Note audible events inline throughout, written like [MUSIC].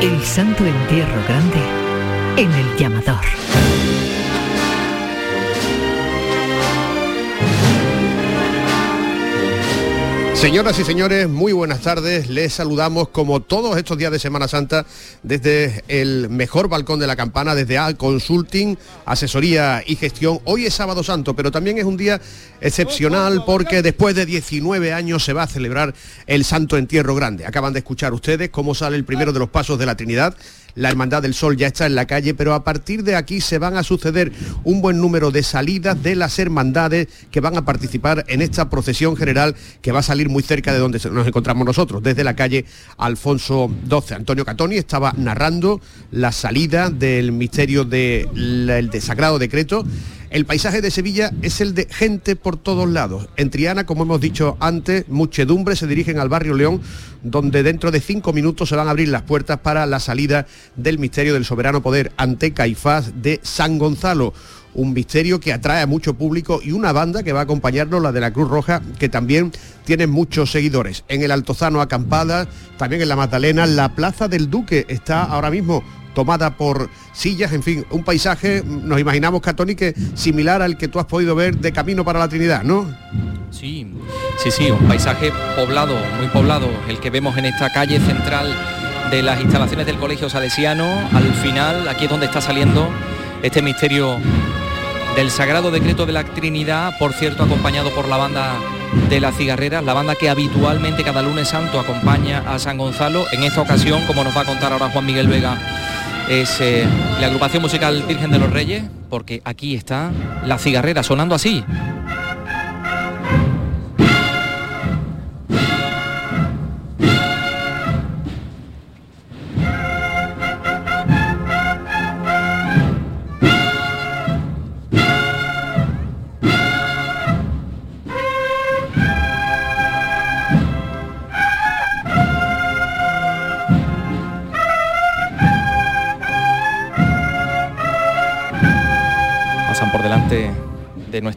El Santo Entierro Grande en el llamador. Señoras y señores, muy buenas tardes. Les saludamos como todos estos días de Semana Santa desde el mejor balcón de la campana, desde A Consulting, asesoría y gestión. Hoy es sábado santo, pero también es un día excepcional porque después de 19 años se va a celebrar el Santo Entierro Grande. Acaban de escuchar ustedes cómo sale el primero de los pasos de la Trinidad la Hermandad del Sol ya está en la calle, pero a partir de aquí se van a suceder un buen número de salidas de las hermandades que van a participar en esta procesión general que va a salir muy cerca de donde nos encontramos nosotros, desde la calle Alfonso XII. Antonio Catoni estaba narrando la salida del misterio del de Sagrado Decreto el paisaje de Sevilla es el de gente por todos lados. En Triana, como hemos dicho antes, muchedumbre se dirigen al barrio León, donde dentro de cinco minutos se van a abrir las puertas para la salida del misterio del soberano poder ante Caifás de San Gonzalo un misterio que atrae a mucho público y una banda que va a acompañarnos, la de la Cruz Roja, que también tiene muchos seguidores. En el Altozano Acampada, también en la Magdalena, la Plaza del Duque está ahora mismo tomada por sillas, en fin, un paisaje, nos imaginamos, Catoni, que similar al que tú has podido ver de Camino para la Trinidad, ¿no? Sí, sí, sí, un paisaje poblado, muy poblado, el que vemos en esta calle central de las instalaciones del Colegio Salesiano, al final, aquí es donde está saliendo este misterio del Sagrado Decreto de la Trinidad, por cierto, acompañado por la banda de la cigarrera, la banda que habitualmente cada lunes santo acompaña a San Gonzalo. En esta ocasión, como nos va a contar ahora Juan Miguel Vega, es eh, la agrupación musical Virgen de los Reyes, porque aquí está la cigarrera sonando así.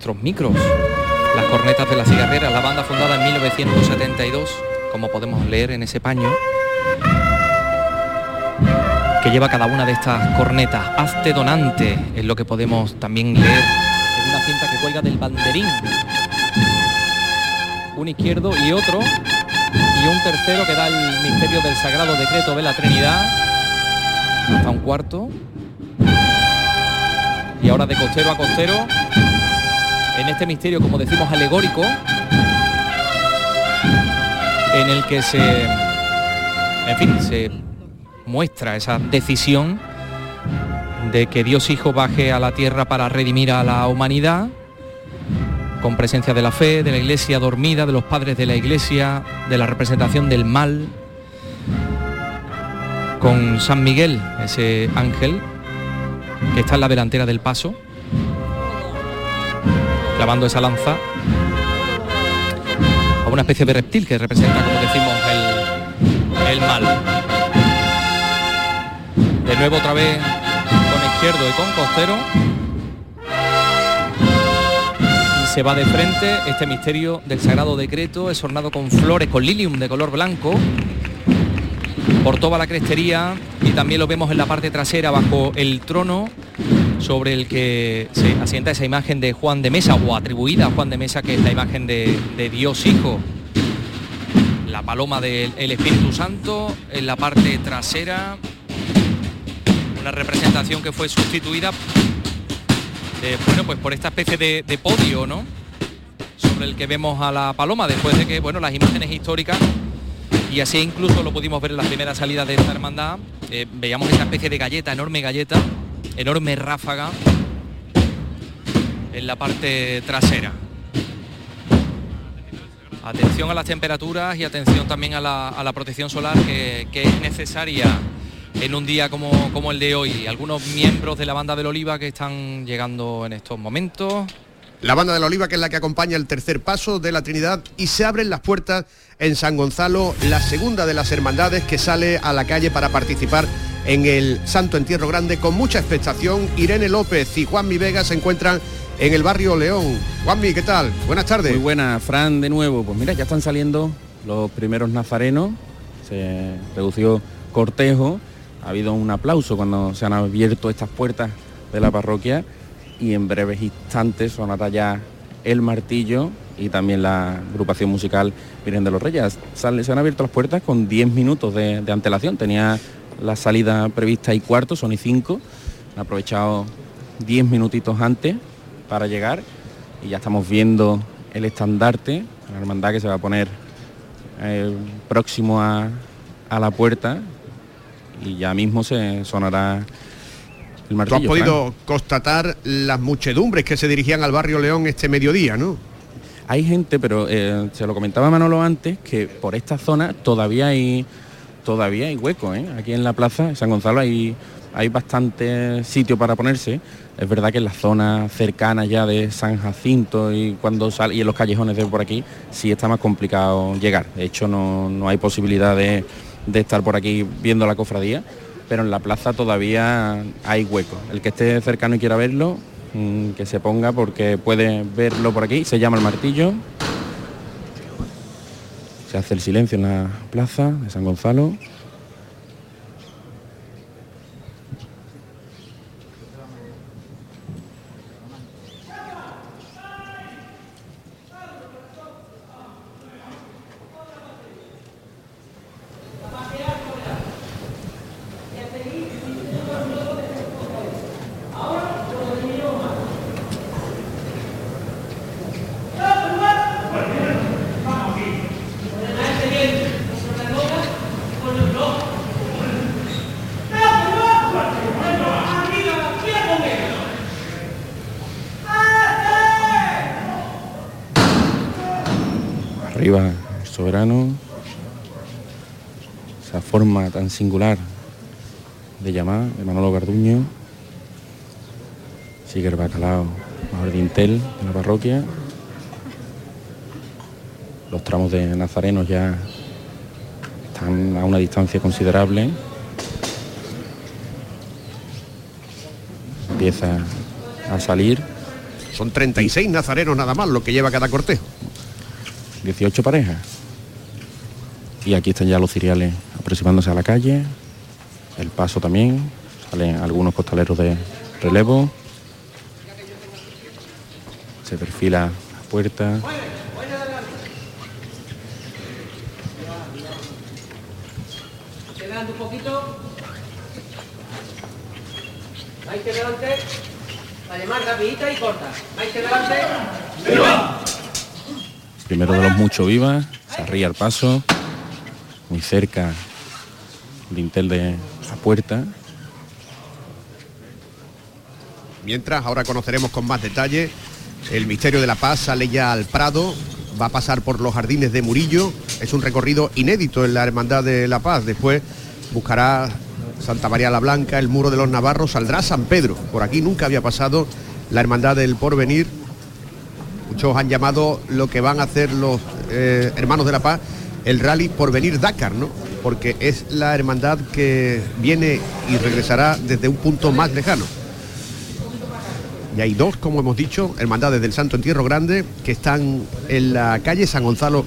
Nuestros micros, las cornetas de la cigarrera, la banda fundada en 1972, como podemos leer en ese paño, que lleva cada una de estas cornetas. Hazte donante, es lo que podemos también leer en una cinta que cuelga del banderín. Un izquierdo y otro, y un tercero que da el misterio del sagrado decreto de la Trinidad, hasta un cuarto. Y ahora de costero a costero en este misterio, como decimos, alegórico, en el que se, en fin, se muestra esa decisión de que Dios Hijo baje a la tierra para redimir a la humanidad, con presencia de la fe, de la iglesia dormida, de los padres de la iglesia, de la representación del mal, con San Miguel, ese ángel que está en la delantera del paso, clavando esa lanza a una especie de reptil que representa, como decimos, el, el mal. De nuevo otra vez con izquierdo y con costero. Y se va de frente este misterio del sagrado decreto, es ornado con flores, con lilium de color blanco, por toda la crestería y también lo vemos en la parte trasera bajo el trono sobre el que se asienta esa imagen de Juan de Mesa o atribuida a Juan de Mesa, que es la imagen de, Dios Hijo. La paloma del Espíritu Santo en la parte trasera, una representación que fue sustituida bueno, pues por esta especie de, podio, ¿no? Sobre el que vemos a la paloma después de que, bueno, las imágenes históricas y así incluso lo pudimos ver en la primera salida de esta hermandad. Eh, veíamos esta especie de galleta, enorme galleta, enorme ráfaga en la parte trasera. Atención a las temperaturas y atención también a la, protección solar que, es necesaria en un día como, como el de hoy. Algunos miembros de la banda del Oliva que están llegando en estos momentos. La banda de la Oliva que es la que acompaña el tercer paso de la Trinidad y se abren las puertas en San Gonzalo, la segunda de las hermandades que sale a la calle para participar en el Santo Entierro Grande con mucha expectación. Irene López y Juanmi Vega se encuentran en el barrio León. Juanmi, ¿qué tal? Buenas tardes. Muy buenas, Fran, de nuevo. Pues mira, ya están saliendo los primeros nazarenos, se redució cortejo ha habido un aplauso cuando se han abierto estas puertas de la parroquia y en breves instantes sonará ya el martillo y también la agrupación musical Virgen de los Reyes. se han abierto las puertas con 10 minutos de, de antelación. Tenía la salida prevista y cuarto, son y cinco. Han aprovechado 10 minutitos antes para llegar y ya estamos viendo el estandarte, la hermandad que se va a poner eh, próximo a, la puerta y ya mismo se sonará el martillo. Tú has podido constatar las muchedumbres que se dirigían al barrio León este mediodía, ¿no? Hay gente, pero eh, se lo comentaba Manolo antes, que por esta zona todavía hay todavía hay hueco, ¿eh? Aquí en la plaza de San Gonzalo hay, hay bastante sitio para ponerse. Es verdad que en las zonas cercanas ya de San Jacinto y cuando sale y en los callejones de por aquí sí está más complicado llegar. De hecho no, hay posibilidad de, estar por aquí viendo la cofradía, pero en la plaza todavía hay hueco. El que esté cercano y quiera verlo, mm, que se ponga porque puede verlo por aquí. Se llama el martillo se hace el silencio en la plaza de San Gonzalo. arriba el soberano, esa forma tan singular de llamar de Manolo Garduño, sigue el bacalao mayor Dintel en la parroquia, los tramos de nazarenos ya están a una distancia considerable, empieza a salir. Son 36 nazarenos nada más lo que lleva cada cortejo. 18 parejas. Y aquí están ya los ciriales aproximándose a la calle. El paso también. Salen algunos costaleros de relevo. Se perfila la puerta. un poquito. Delante. La llamar rapidita y corta. Delante primero de los mucho vivas, se arría el paso, muy cerca dintel de la puerta. Mientras, ahora conoceremos con más detalle el misterio de la paz, sale ya al Prado, va a pasar por los jardines de Murillo, es un recorrido inédito en la Hermandad de la Paz, después buscará Santa María la Blanca, el Muro de los Navarros, saldrá San Pedro, por aquí nunca había pasado la Hermandad del Porvenir. Muchos han llamado lo que van a hacer los eh, hermanos de la paz el rally por venir Dakar, ¿no? Porque es la hermandad que viene y regresará desde un punto más lejano. Y hay dos, como hemos dicho, hermandades del Santo Entierro Grande, que están en la calle San Gonzalo.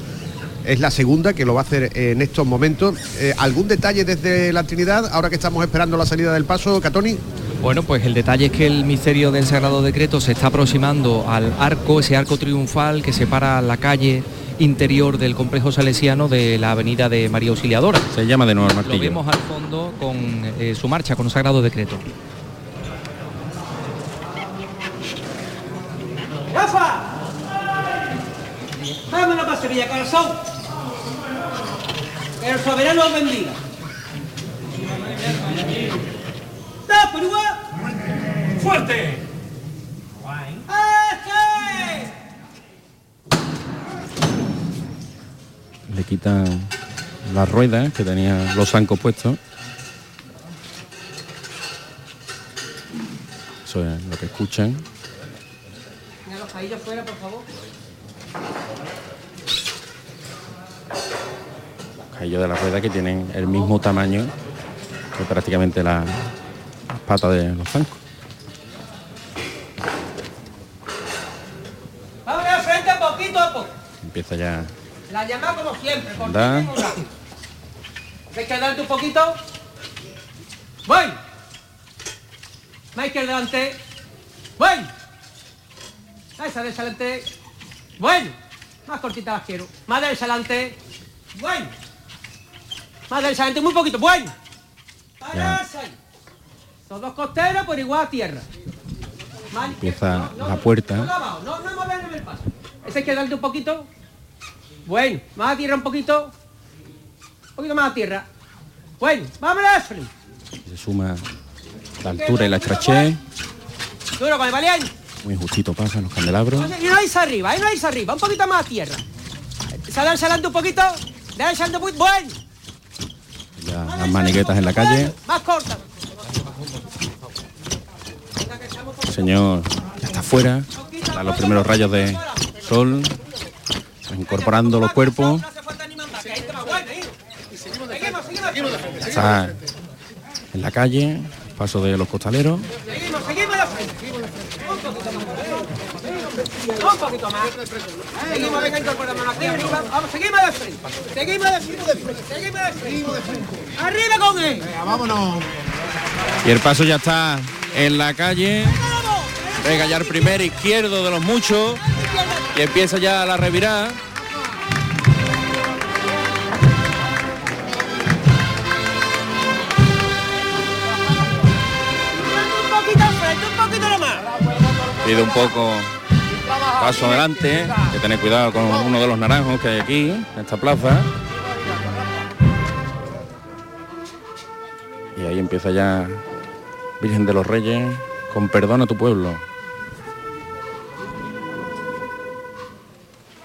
Es la segunda que lo va a hacer en estos momentos. Eh, ¿Algún detalle desde la Trinidad, ahora que estamos esperando la salida del paso, Catoni? Bueno, pues el detalle es que el misterio del Sagrado Decreto se está aproximando al arco, ese arco triunfal que separa la calle interior del complejo salesiano de la avenida de María Auxiliadora. Se llama de nuevo el martillo. Lo vemos al fondo con eh, su marcha, con el Sagrado Decreto. ¡Rafa! Dame una paserilla, corazón. Que el soberano bendiga. ¡Fuerte! Las ruedas que tenía los zancos puestos. Eso es lo que escuchan. los caídos fuera, por favor. Los caídos de la rueda que tienen el mismo tamaño que prácticamente la, pata de los zancos. Vamos a frente poquito a poco. Empieza ya. La llamada como siempre, por da. Hay que darte un poquito. Voy. Michael delante. Voy. Esa de delante. Bueno. Más cortita las quiero. Más derecha adelante. Bueno. Más derecha adelante, muy poquito. Bueno. Para ahí. Los dos costeros por igual a tierra. Mal- Empieza la puerta. No, no, no, no que darle un poquito. Bueno, más a tierra un poquito. Un poquito más a tierra. Bueno, frente. Se suma la altura y la estrechez. Duro con el valiente. Muy justito pasan los candelabros. Y no irse arriba, ahí no irse arriba, un poquito más a tierra. Salar salando un poquito, dejar salando muy bueno. Ya las maniquetas en la calle. Más corta. El señor ya está fuera. Da los primeros rayos de sol. Incorporando los cuerpos. Está en la calle. Paso de los costaleros. Seguimos, seguimos de frente. Un poquito más. Seguimos, venga, incorporamos aquí arriba. Vamos, seguimos de frente. Seguimos de frente. Seguimos de frente. Arriba con él. Y el paso ya está en la calle. Venga ya el primer izquierdo de los muchos. Y empieza ya la revirada. Pide un poco paso adelante. Que tener cuidado con uno de los naranjos que hay aquí, en esta plaza. Y ahí empieza ya Virgen de los Reyes con perdón a tu pueblo.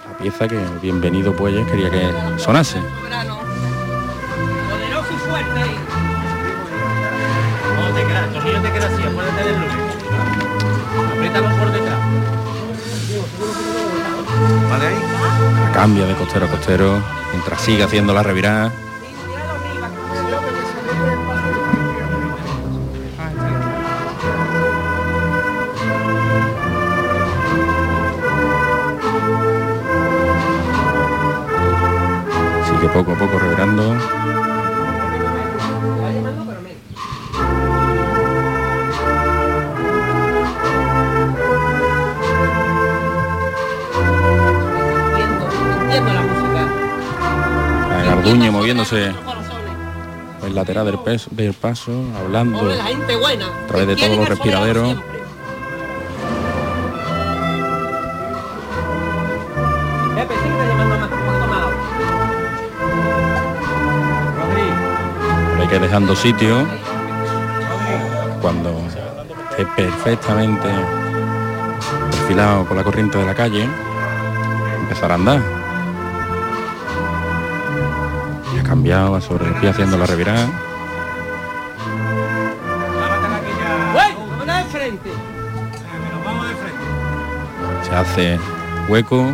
La pieza que bienvenido Puelles quería que sonase. Apriétalo por detrás. ¿Vale ahí? La cambia de costero a costero mientras sigue haciendo la revirada. Sigue poco a poco revirando. A Garduño moviéndose el lateral del, pes- del paso, hablando. Pobre la gente buena. A través de todos los respiraderos. Hay que ir dejando sitio cuando esté perfectamente perfilado por la corriente de la calle, empezar a andar. Y ha cambiado, va sobre el pie haciendo la revirada. Se hace hueco.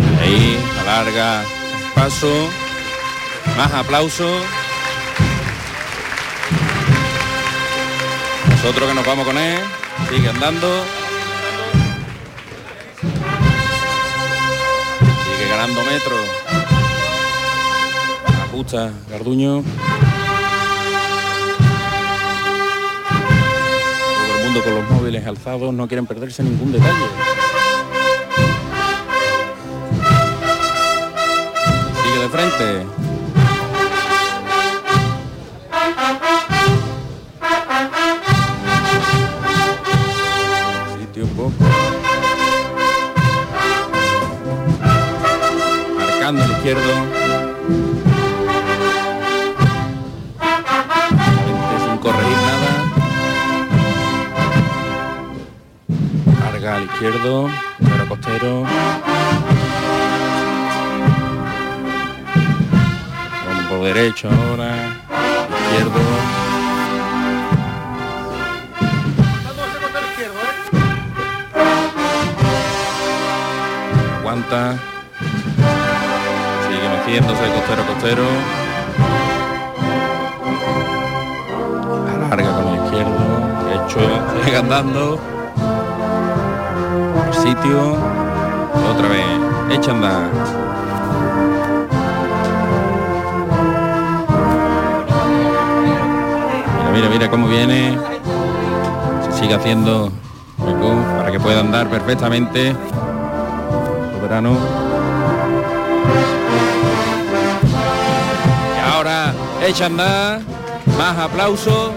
Y ahí alarga paso. Más aplausos. Nosotros que nos vamos con él. Sigue andando. Ganando metros. Ajusta Garduño. Todo el mundo con los móviles alzados no quieren perderse ningún detalle. Sigue de frente. Izquierdo. Frente Sin corregir nada. Carga al izquierdo, costero costero. Rombo derecho ahora, izquierdo. Aguanta. Sigue meciéndose costero costero. Alarga con el izquierdo, derecho, sigue andando sitio otra vez echa a andar mira, mira cómo viene. sigue haciendo para que pueda andar perfectamente. Soberano. Echa andar. Más aplausos.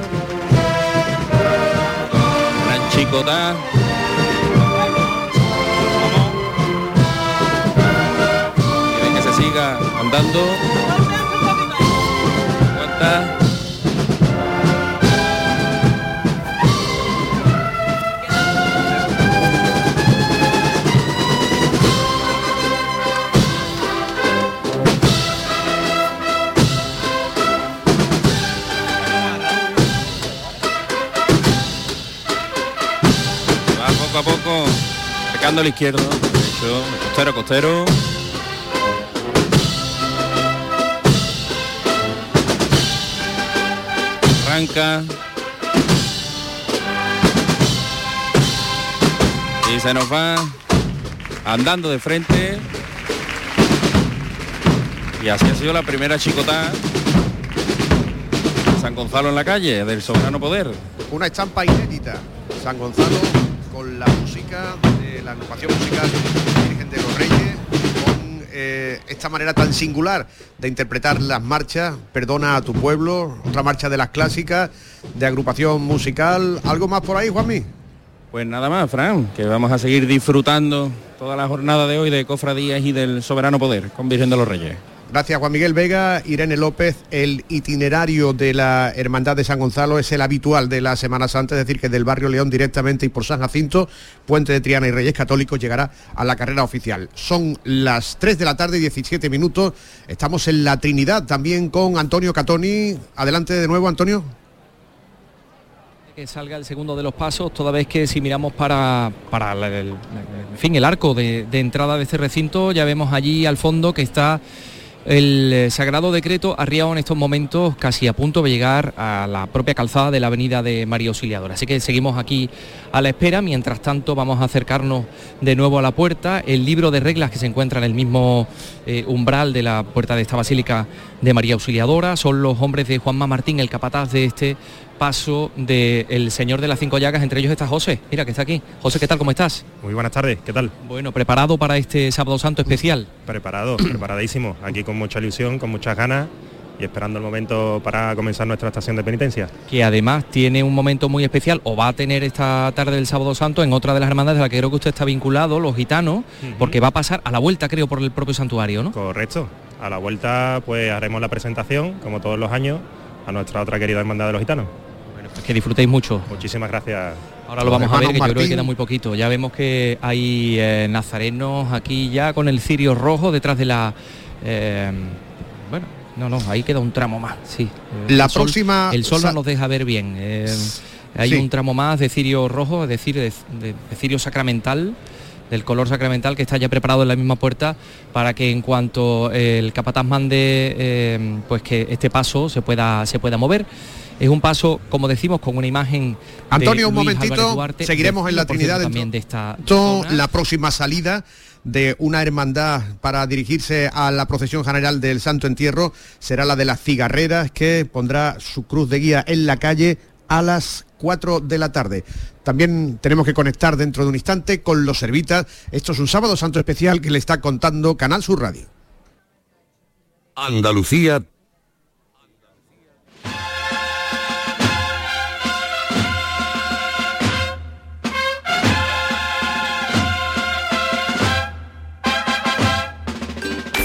Gran chicota. Quieren que se siga andando. Aguanta. Sacando al izquierdo. Derecho, costero, costero. Arranca. Y se nos va andando de frente. Y así ha sido la primera chicota San Gonzalo en la calle del soberano poder. Una estampa inédita. San Gonzalo con la música la agrupación musical Virgen de los Reyes, con eh, esta manera tan singular de interpretar las marchas, Perdona a tu pueblo, otra marcha de las clásicas, de agrupación musical. ¿Algo más por ahí, Juanmi? Pues nada más, Fran, que vamos a seguir disfrutando toda la jornada de hoy de Cofradías y del Soberano Poder con Virgen de los Reyes. Gracias Juan Miguel Vega, Irene López. El itinerario de la Hermandad de San Gonzalo es el habitual de la Semana Santa, es decir, que del barrio León directamente y por San Jacinto, Puente de Triana y Reyes Católicos llegará a la carrera oficial. Son las 3 de la tarde, 17 minutos. Estamos en la Trinidad también con Antonio Catoni. Adelante de nuevo, Antonio que salga el segundo de los pasos, toda vez que si miramos para, para el, fin, el arco de, de entrada de este recinto, ya vemos allí al fondo que está el eh, Sagrado Decreto arriado en estos momentos casi a punto de llegar a la propia calzada de la avenida de María Auxiliadora. Así que seguimos aquí a la espera. Mientras tanto vamos a acercarnos de nuevo a la puerta. El libro de reglas que se encuentra en el mismo eh, umbral de la puerta de esta basílica de María Auxiliadora son los hombres de Juanma Martín, el capataz de este paso del Señor de las Cinco Llagas, entre ellos está José, mira que está aquí. José, ¿qué tal? ¿Cómo estás? Muy buenas tardes, ¿qué tal? Bueno, ¿preparado para este Sábado Santo especial? Preparado, [CLEARS THROAT] preparadísimo, aquí con mucha ilusión, con muchas ganas y esperando el momento para comenzar nuestra estación de penitencia. Que además tiene un momento muy especial, o va a tener esta tarde del Sábado Santo en otra de las hermandades de la que creo que usted está vinculado, los gitanos, porque va a pasar a la vuelta, creo, por el propio santuario, ¿no? Correcto. A la vuelta pues haremos la presentación, como todos los años, a nuestra otra querida hermandad de los gitanos que disfrutéis mucho. Muchísimas gracias. Ahora lo vamos a ver, que yo creo que queda muy poquito. Ya vemos que hay eh, nazarenos aquí ya con el cirio rojo detrás de la... Eh, bueno, no, no, ahí queda un tramo más, sí. La próxima... el sol no nos deja ver bien. Eh, hay un tramo más de cirio rojo, es decir, de, cirio sacramental del color sacramental que está ya preparado en la misma puerta para que en cuanto el capataz mande pues que este paso se pueda se pueda mover es un paso, como decimos, con una imagen. Antonio, un momentito, seguiremos en la Trinidad también de esta. La próxima salida de una hermandad para dirigirse a la procesión general del Santo Entierro será la de las cigarreras que pondrá su cruz de guía en la calle a las 4 de la tarde. También tenemos que conectar dentro de un instante con los servitas. Esto es un sábado santo especial que le está contando Canal Sur Radio. Andalucía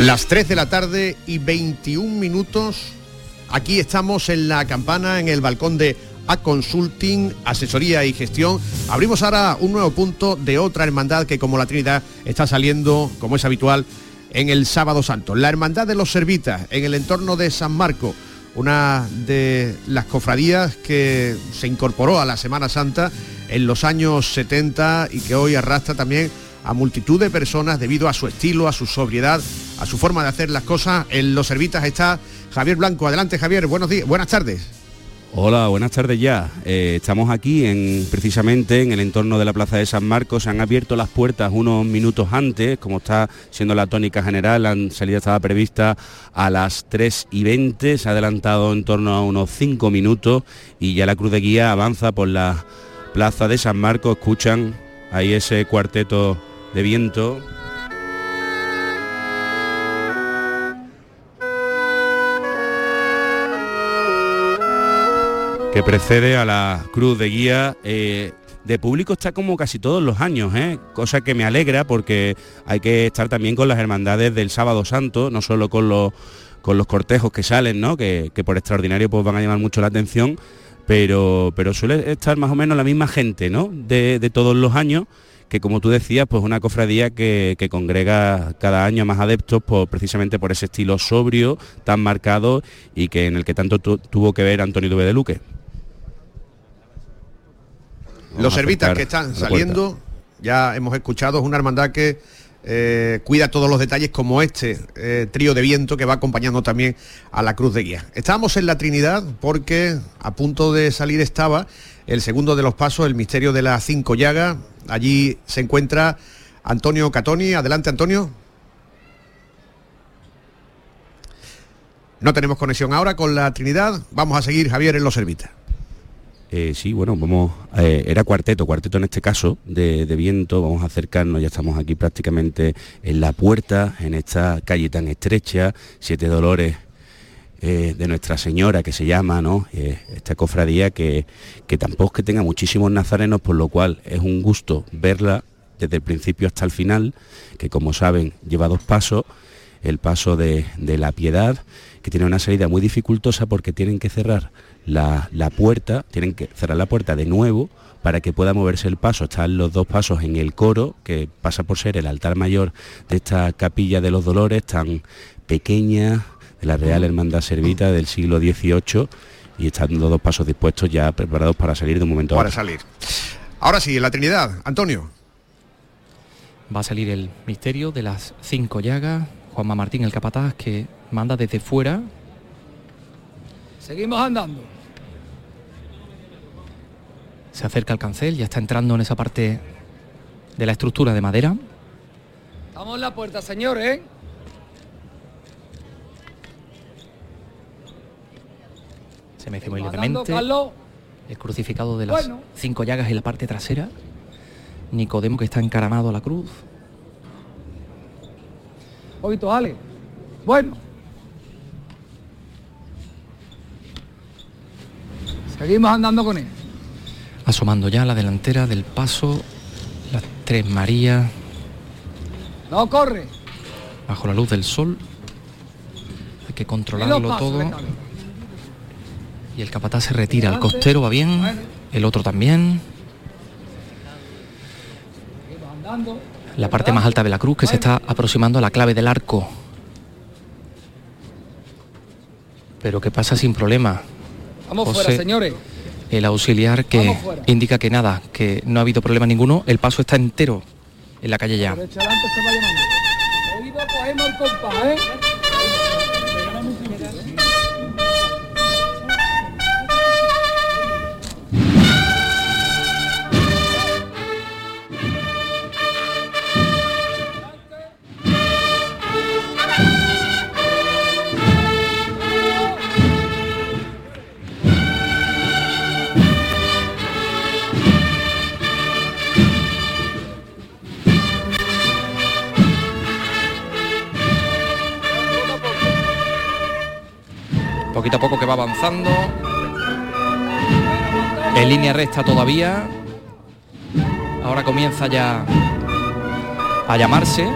Las 3 de la tarde y 21 minutos. Aquí estamos en la campana, en el balcón de A Consulting, Asesoría y Gestión. Abrimos ahora un nuevo punto de otra hermandad que como la Trinidad está saliendo, como es habitual, en el Sábado Santo. La Hermandad de los Servitas, en el entorno de San Marco, una de las cofradías que se incorporó a la Semana Santa en los años 70 y que hoy arrastra también a multitud de personas debido a su estilo, a su sobriedad, a su forma de hacer las cosas. En los servitas está Javier Blanco. Adelante Javier, buenos días, buenas tardes. Hola, buenas tardes ya. Eh, estamos aquí en, precisamente en el entorno de la Plaza de San Marcos. Se han abierto las puertas unos minutos antes, como está siendo la tónica general. La salida estaba prevista a las 3 y 20, se ha adelantado en torno a unos 5 minutos y ya la cruz de guía avanza por la Plaza de San Marcos. Escuchan ahí ese cuarteto de viento. Que precede a la cruz de guía. eh, de público está como casi todos los años, ¿eh? cosa que me alegra porque hay que estar también con las hermandades del sábado santo, no solo con los, con los cortejos que salen, ¿no? que, que por extraordinario pues, van a llamar mucho la atención, pero, pero suele estar más o menos la misma gente ¿no? de, de todos los años que como tú decías, pues una cofradía que, que congrega cada año más adeptos por, precisamente por ese estilo sobrio, tan marcado y que en el que tanto tu- tuvo que ver Antonio Duve de Luque. Los servitas que están saliendo, ya hemos escuchado, es una hermandad que eh, cuida todos los detalles como este eh, trío de viento que va acompañando también a la cruz de guía. Estábamos en la Trinidad porque a punto de salir estaba el segundo de los pasos, el misterio de las cinco llagas. Allí se encuentra Antonio Catoni. Adelante, Antonio. No tenemos conexión ahora con la Trinidad. Vamos a seguir, Javier, en los servitas. Eh, sí, bueno, vamos, eh, era cuarteto, cuarteto en este caso, de, viento, vamos a acercarnos, ya estamos aquí prácticamente en la puerta, en esta calle tan estrecha, Siete Dolores eh, de Nuestra Señora, que se llama, ¿no? Esta cofradía que, que tampoco que tenga muchísimos nazarenos, por lo cual es un gusto verla desde el principio hasta el final, que como saben lleva dos pasos, el paso de, de la piedad, que tiene una salida muy dificultosa porque tienen que cerrar la, la puerta, tienen que cerrar la puerta de nuevo para que pueda moverse el paso. Están los dos pasos en el coro, que pasa por ser el altar mayor de esta capilla de los dolores, tan pequeña, de la Real Hermandad Servita del siglo XVIII, y están los dos pasos dispuestos ya preparados para salir de un momento a Para otro. salir. Ahora sí, en la Trinidad. Antonio. Va a salir el misterio de las cinco llagas. Juanma Martín, el capataz, que manda desde fuera. Seguimos andando. Se acerca al cancel, ya está entrando en esa parte de la estructura de madera. Vamos en la puerta, señores. ¿eh? Se me muy levemente el crucificado de las Bueno. cinco llagas en la parte trasera. Nicodemo que está encaramado a la cruz. Poquito, Ale. Bueno. Seguimos andando con él. Asomando ya a la delantera del paso. Las tres Marías No corre. bajo la luz del sol. Hay que controlarlo pasos todo. Y el capataz se retira. El costero va bien. El otro también. Seguimos andando. La parte más alta de la cruz que se está aproximando a la clave del arco. Pero que pasa sin problema. Vamos José, fuera, señores. El auxiliar que indica que nada, que no ha habido problema ninguno. El paso está entero en la calle ya. Va avanzando. En línea recta todavía. Ahora comienza ya a llamarse.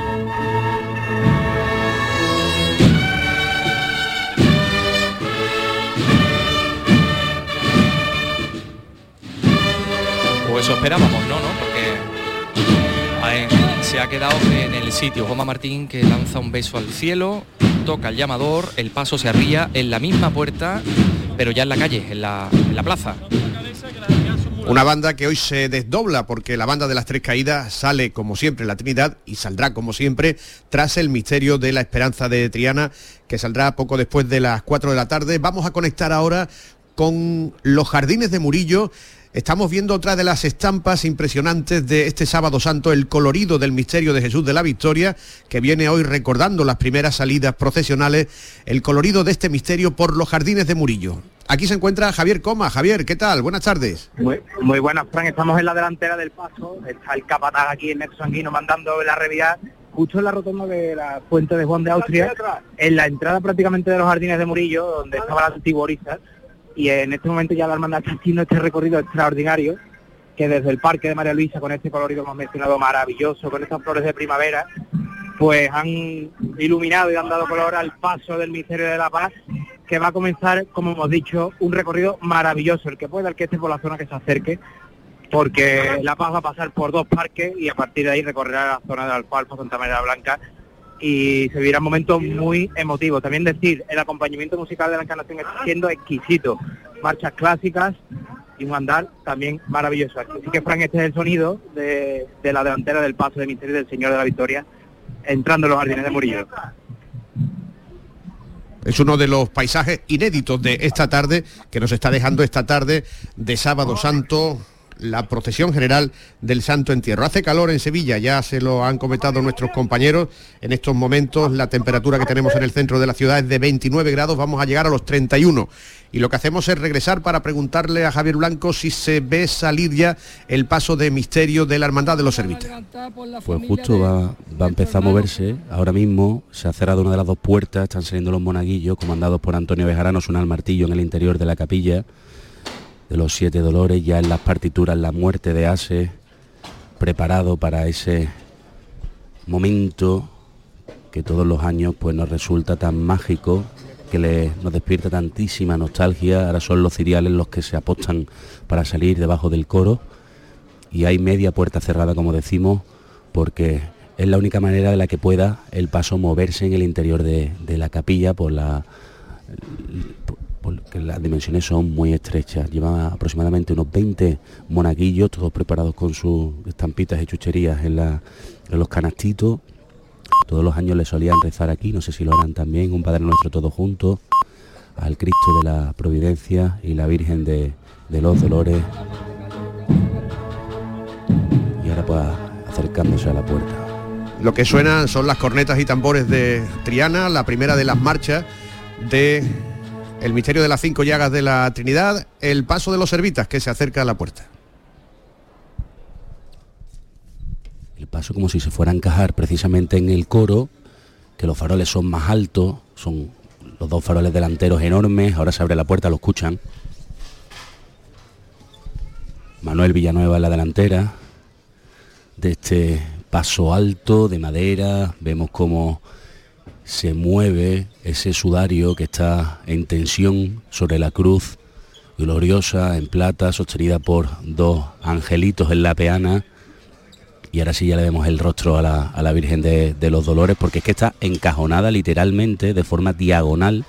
O eso esperábamos, ¿no? ¿no? Porque se ha quedado en el sitio. Juanma Martín que lanza un beso al cielo, toca el llamador, el paso se arría en la misma puerta, pero ya en la calle, en la, plaza. Una banda que hoy se desdobla porque la banda de las tres caídas sale como siempre la Trinidad y saldrá como siempre tras el misterio de la esperanza de Triana que saldrá poco después de las 4 de la tarde. Vamos a conectar ahora con los jardines de Murillo. Estamos viendo otra de las estampas impresionantes de este sábado santo, el colorido del misterio de Jesús de la Victoria, que viene hoy recordando las primeras salidas procesionales, el colorido de este misterio por los jardines de Murillo. Aquí se encuentra Javier Coma. Javier, ¿qué tal? Buenas tardes. Muy, muy buenas, Fran. Estamos en la delantera del paso. Está el capataz aquí en Nexo Sanguino mandando la realidad justo en la rotonda de la fuente de Juan de Austria, en la entrada prácticamente de los jardines de Murillo, donde estaba la antigua Orisa. Y en este momento ya la hermandad está haciendo este recorrido extraordinario, que desde el Parque de María Luisa, con este colorido que hemos mencionado maravilloso, con estas flores de primavera, pues han iluminado y han dado color al paso del Misterio de la Paz, que va a comenzar, como hemos dicho, un recorrido maravilloso. El que pueda, el que esté por la zona que se acerque, porque La Paz va a pasar por dos parques y a partir de ahí recorrerá la zona de Alfalfa, Santa María la Blanca y se vivirán momentos muy emotivos. También decir, el acompañamiento musical de la encarnación está siendo exquisito. Marchas clásicas y un andar también maravilloso. Así que, Frank, este es el sonido de, de la delantera del paso de Misterio del Señor de la Victoria, entrando en los jardines de Murillo. Es uno de los paisajes inéditos de esta tarde, que nos está dejando esta tarde de sábado santo la procesión general del Santo Entierro. Hace calor en Sevilla, ya se lo han comentado nuestros compañeros. En estos momentos la temperatura que tenemos en el centro de la ciudad es de 29 grados, vamos a llegar a los 31. Y lo que hacemos es regresar para preguntarle a Javier Blanco si se ve salir ya el paso de misterio de la Hermandad de los Servites. Pues justo va, va a empezar a moverse. Ahora mismo se ha cerrado una de las dos puertas, están saliendo los monaguillos comandados por Antonio Bejarano, suena el martillo en el interior de la capilla de los siete dolores, ya en las partituras la muerte de Ase, preparado para ese momento que todos los años pues nos resulta tan mágico, que le, nos despierta tantísima nostalgia, ahora son los ciriales los que se apostan para salir debajo del coro. Y hay media puerta cerrada como decimos, porque es la única manera de la que pueda el paso moverse en el interior de, de la capilla por la porque las dimensiones son muy estrechas. Llevan aproximadamente unos 20 monaguillos, todos preparados con sus estampitas y chucherías en, la- en los canastitos. Todos los años le solían rezar aquí, no sé si lo harán también, un Padre Nuestro todos juntos, al Cristo de la Providencia y la Virgen de, de los Dolores. Y ahora pues acercándose a la puerta. Lo que suenan son las cornetas y tambores de Triana, la primera de las marchas de el misterio de las cinco llagas de la Trinidad, el paso de los servitas que se acerca a la puerta. El paso como si se fuera a encajar precisamente en el coro, que los faroles son más altos, son los dos faroles delanteros enormes, ahora se abre la puerta, lo escuchan. Manuel Villanueva en la delantera de este paso alto de madera, vemos cómo se mueve ese sudario que está en tensión sobre la cruz gloriosa en plata, sostenida por dos angelitos en la peana. Y ahora sí ya le vemos el rostro a la, Virgen de, de, los Dolores, porque es que está encajonada literalmente de forma diagonal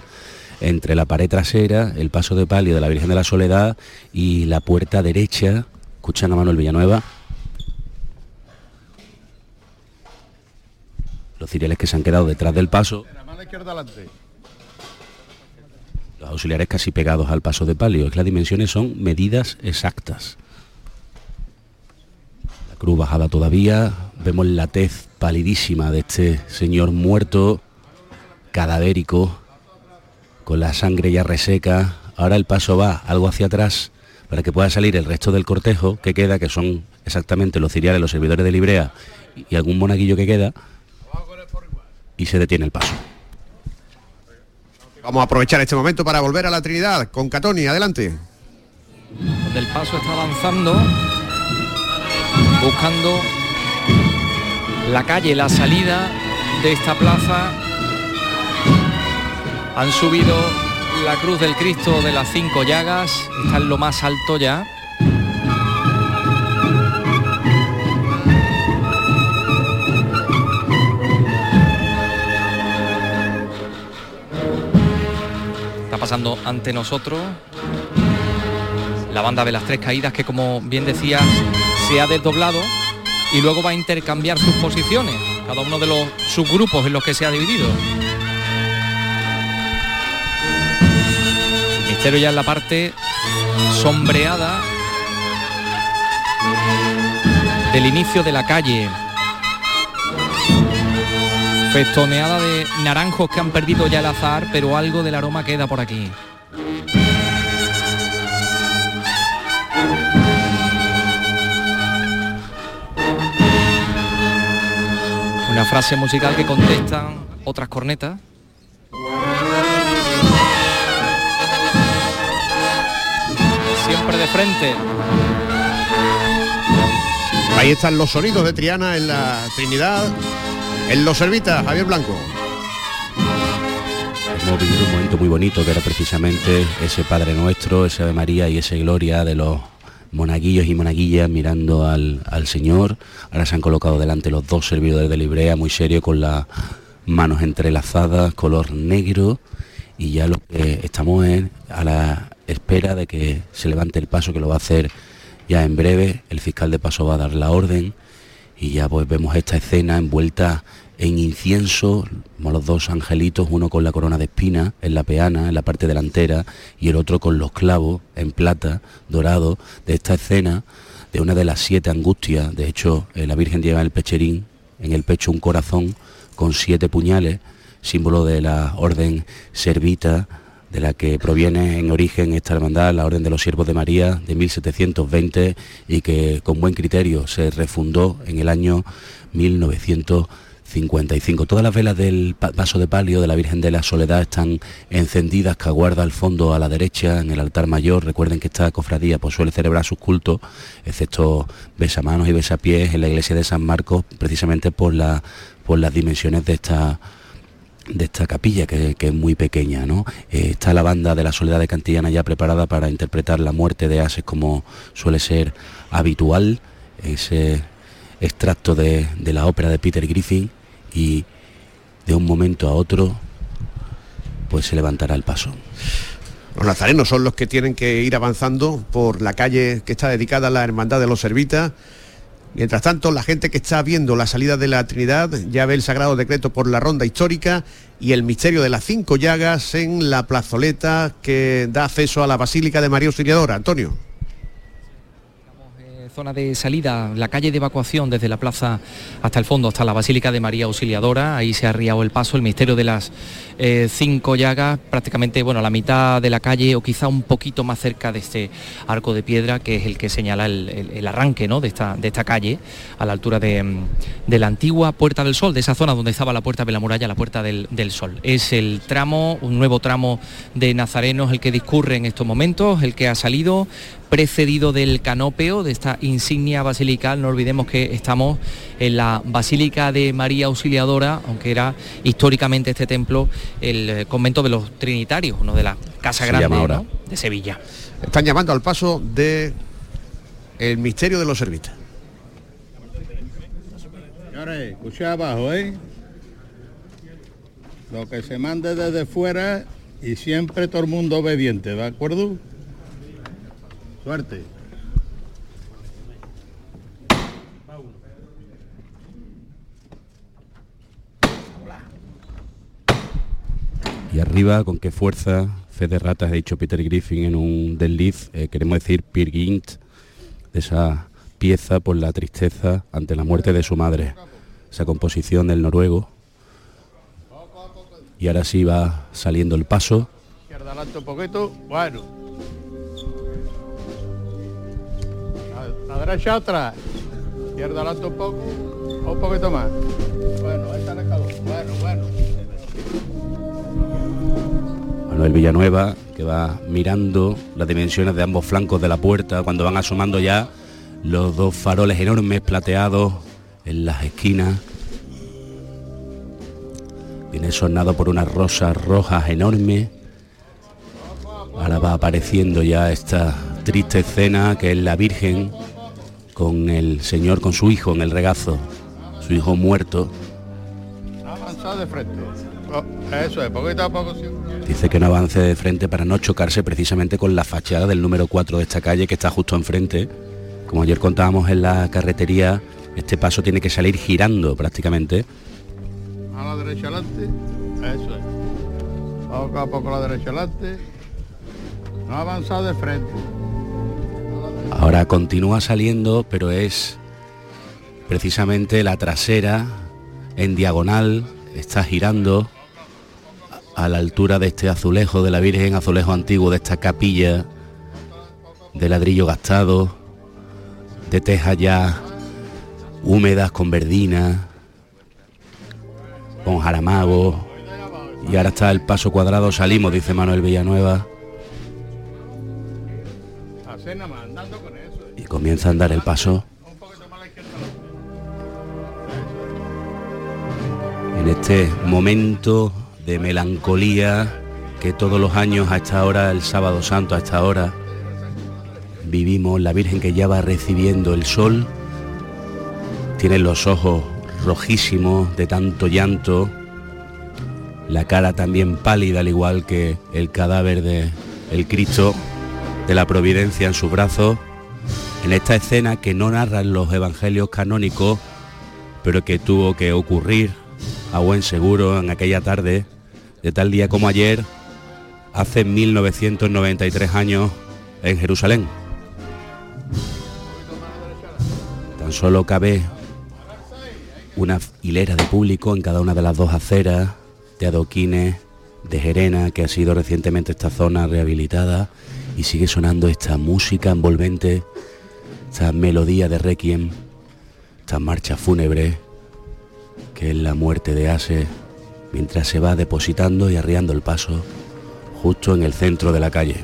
entre la pared trasera, el paso de palio de la Virgen de la Soledad y la puerta derecha. Escuchan a Manuel Villanueva. Los ciriales que se han quedado detrás del paso. Los auxiliares casi pegados al paso de palio. Es que las dimensiones son medidas exactas. La cruz bajada todavía. Vemos la tez palidísima de este señor muerto, cadavérico, con la sangre ya reseca. Ahora el paso va algo hacia atrás para que pueda salir el resto del cortejo que queda, que son exactamente los ciriales, los servidores de Librea y algún monaguillo que queda y se detiene el paso. Vamos a aprovechar este momento para volver a la Trinidad con Catoni, adelante. el paso está avanzando, buscando la calle, la salida de esta plaza. Han subido la cruz del Cristo de las cinco llagas, está en lo más alto ya. Pasando ante nosotros. La banda de las tres caídas que como bien decía se ha desdoblado y luego va a intercambiar sus posiciones, cada uno de los subgrupos en los que se ha dividido. Misterio ya en la parte sombreada del inicio de la calle Festoneada de naranjos que han perdido ya el azar, pero algo del aroma queda por aquí. Una frase musical que contestan otras cornetas. Siempre de frente. Ahí están los sonidos de Triana en la Trinidad. En los servitas, Javier Blanco. Hemos vivido un momento muy bonito que era precisamente ese Padre Nuestro, ese Ave María y ese Gloria de los monaguillos y monaguillas mirando al, Señor. Ahora se han colocado delante los dos servidores de Librea, muy serio, con las manos entrelazadas, color negro. Y ya lo que estamos es a la espera de que se levante el paso, que lo va a hacer ya en breve. El fiscal de paso va a dar la orden y ya pues vemos esta escena envuelta en incienso, los dos angelitos, uno con la corona de espina en la peana, en la parte delantera, y el otro con los clavos en plata, dorado, de esta escena, de una de las siete angustias. De hecho, eh, la Virgen lleva en el pecherín, en el pecho un corazón con siete puñales, símbolo de la orden servita de la que proviene en origen esta hermandad, la Orden de los Siervos de María de 1720 y que con buen criterio se refundó en el año 1955. Todas las velas del paso de palio de la Virgen de la Soledad están encendidas, que aguarda al fondo a la derecha en el altar mayor. Recuerden que esta cofradía pues, suele celebrar sus cultos, excepto besamanos y besapiés en la iglesia de San Marcos, precisamente por, la, por las dimensiones de esta de esta capilla que, es muy pequeña. ¿no? Eh, está la banda de la Soledad de Cantillana ya preparada para interpretar la muerte de Ases como suele ser habitual, ese extracto de, de la ópera de Peter Griffin y de un momento a otro pues se levantará el paso. Los nazarenos son los que tienen que ir avanzando por la calle que está dedicada a la Hermandad de los Servitas Mientras tanto, la gente que está viendo la salida de la Trinidad ya ve el sagrado decreto por la ronda histórica y el misterio de las cinco llagas en la plazoleta que da acceso a la Basílica de María Auxiliadora. Antonio. Zona de salida, la calle de evacuación desde la plaza hasta el fondo, hasta la Basílica de María Auxiliadora. Ahí se ha arriado el paso, el misterio de las eh, cinco llagas, prácticamente bueno, la mitad de la calle o quizá un poquito más cerca de este arco de piedra que es el que señala el, arranque ¿no? de, esta, de esta calle a la altura de, la antigua Puerta del Sol, de esa zona donde estaba la Puerta de la Muralla, la Puerta del, del Sol. Es el tramo, un nuevo tramo de Nazarenos el que discurre en estos momentos, el que ha salido precedido del canopeo, de esta insignia basilical. No olvidemos que estamos en la Basílica de María Auxiliadora, aunque era históricamente este templo el eh, convento de los Trinitarios, uno de las casas grandes de Sevilla. Están llamando al paso de el misterio de los servitas. Señores, escucha abajo, ¿eh? Lo que se mande desde fuera y siempre todo el mundo obediente, ¿de acuerdo? Suerte. Y arriba, con qué fuerza, fe de ratas, ha dicho Peter Griffin en un desliz, eh, queremos decir Pirgint, de esa pieza por la tristeza ante la muerte de su madre, esa composición del noruego. Y ahora sí va saliendo el paso. un poquito, bueno. La derecha atrás. Izquierda adelante un poco. Un poquito más. Bueno, ahí está el. Bueno, bueno. Manuel Villanueva, que va mirando las dimensiones de ambos flancos de la puerta cuando van asomando ya los dos faroles enormes plateados en las esquinas. Viene sonado por unas rosas rojas enormes. Ahora va apareciendo ya esta triste escena que es la Virgen con el Señor, con su hijo en el regazo, su hijo muerto. de frente. Oh, eso es, poquito a poco. Dice que no avance de frente para no chocarse precisamente con la fachada del número 4 de esta calle que está justo enfrente. Como ayer contábamos en la carretería, este paso tiene que salir girando prácticamente. A la derecha adelante, eso es. Poco a poco a la derecha adelante. No avanzar de frente. Ahora continúa saliendo, pero es precisamente la trasera en diagonal, está girando a la altura de este azulejo de la Virgen, azulejo antiguo de esta capilla de ladrillo gastado, de tejas ya húmedas con verdina, con jaramago, y ahora está el paso cuadrado, salimos, dice Manuel Villanueva. Comienza a andar el paso. En este momento de melancolía que todos los años a esta hora, el sábado santo a esta hora, vivimos, la Virgen que ya va recibiendo el sol, tiene los ojos rojísimos de tanto llanto, la cara también pálida al igual que el cadáver de el Cristo de la providencia en sus brazos, en esta escena que no narran los evangelios canónicos, pero que tuvo que ocurrir a buen seguro en aquella tarde, de tal día como ayer, hace 1993 años en Jerusalén. Tan solo cabe una hilera de público en cada una de las dos aceras, de adoquines, de Jerena, que ha sido recientemente esta zona rehabilitada y sigue sonando esta música envolvente, esta melodía de requiem, esta marcha fúnebre, que es la muerte de Ase, mientras se va depositando y arriando el paso justo en el centro de la calle.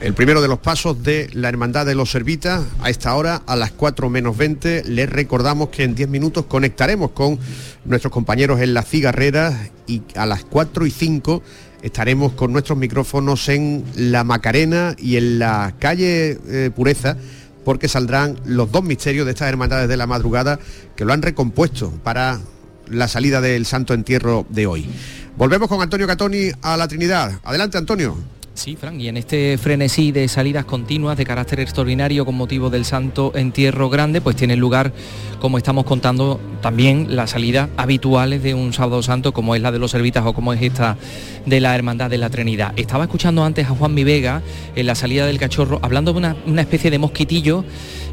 El primero de los pasos de la Hermandad de los Servitas a esta hora, a las 4 menos 20. Les recordamos que en 10 minutos conectaremos con nuestros compañeros en la cigarrera y a las 4 y 5 estaremos con nuestros micrófonos en la Macarena y en la calle eh, Pureza porque saldrán los dos misterios de estas hermandades de la madrugada que lo han recompuesto para la salida del Santo Entierro de hoy. Volvemos con Antonio Catoni a la Trinidad. Adelante, Antonio. Sí, Fran, y en este frenesí de salidas continuas de carácter extraordinario con motivo del Santo Entierro Grande, pues tiene lugar, como estamos contando, también las salidas habituales de un sábado santo, como es la de los servitas o como es esta de la Hermandad de la Trinidad. Estaba escuchando antes a Juan Mi Vega en la salida del cachorro, hablando de una, especie de mosquitillo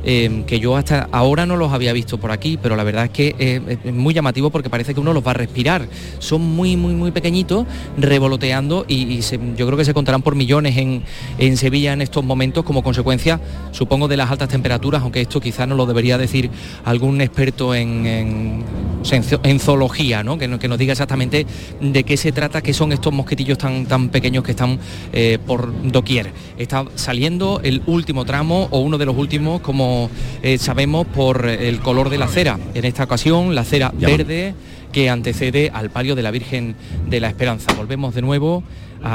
eh, que yo hasta ahora no los había visto por aquí, pero la verdad es que eh, es muy llamativo porque parece que uno los va a respirar. Son muy, muy, muy pequeñitos, revoloteando y, yo creo que se contarán por millones en, en Sevilla en estos momentos como consecuencia, supongo, de las altas temperaturas, aunque esto quizás no lo debería decir algún experto en, en- en zo- en zoología, ¿no? Que, no- que nos diga exactamente de qué se trata, qué son estos mosquitillos tan, tan pequeños que están eh, por doquier. Está saliendo el último tramo o uno de los últimos, como eh, sabemos, por el color de la cera. En esta ocasión, la cera verde que antecede al palio de la Virgen de la Esperanza. Volvemos de nuevo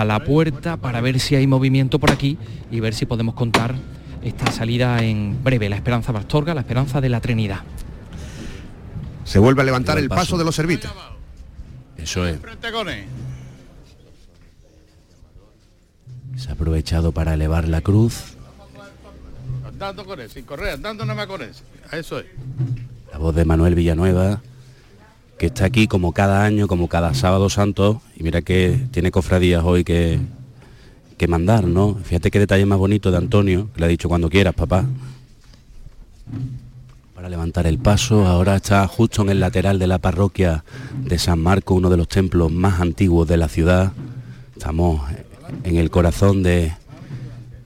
a la puerta para ver si hay movimiento por aquí y ver si podemos contar esta salida en breve. La Esperanza Bastorga, la Esperanza de la Trinidad. Se vuelve a levantar el paso de los servitas. Eso es. Se ha aprovechado para elevar la cruz. Andando con él, sin correr, andando nada más con él. Eso es. La voz de Manuel Villanueva, que está aquí como cada año, como cada sábado santo. Y mira que tiene cofradías hoy que, que mandar, ¿no? Fíjate qué detalle más bonito de Antonio, que le ha dicho cuando quieras, papá. Para levantar el paso, ahora está justo en el lateral de la parroquia de San Marco, uno de los templos más antiguos de la ciudad. Estamos en el corazón de,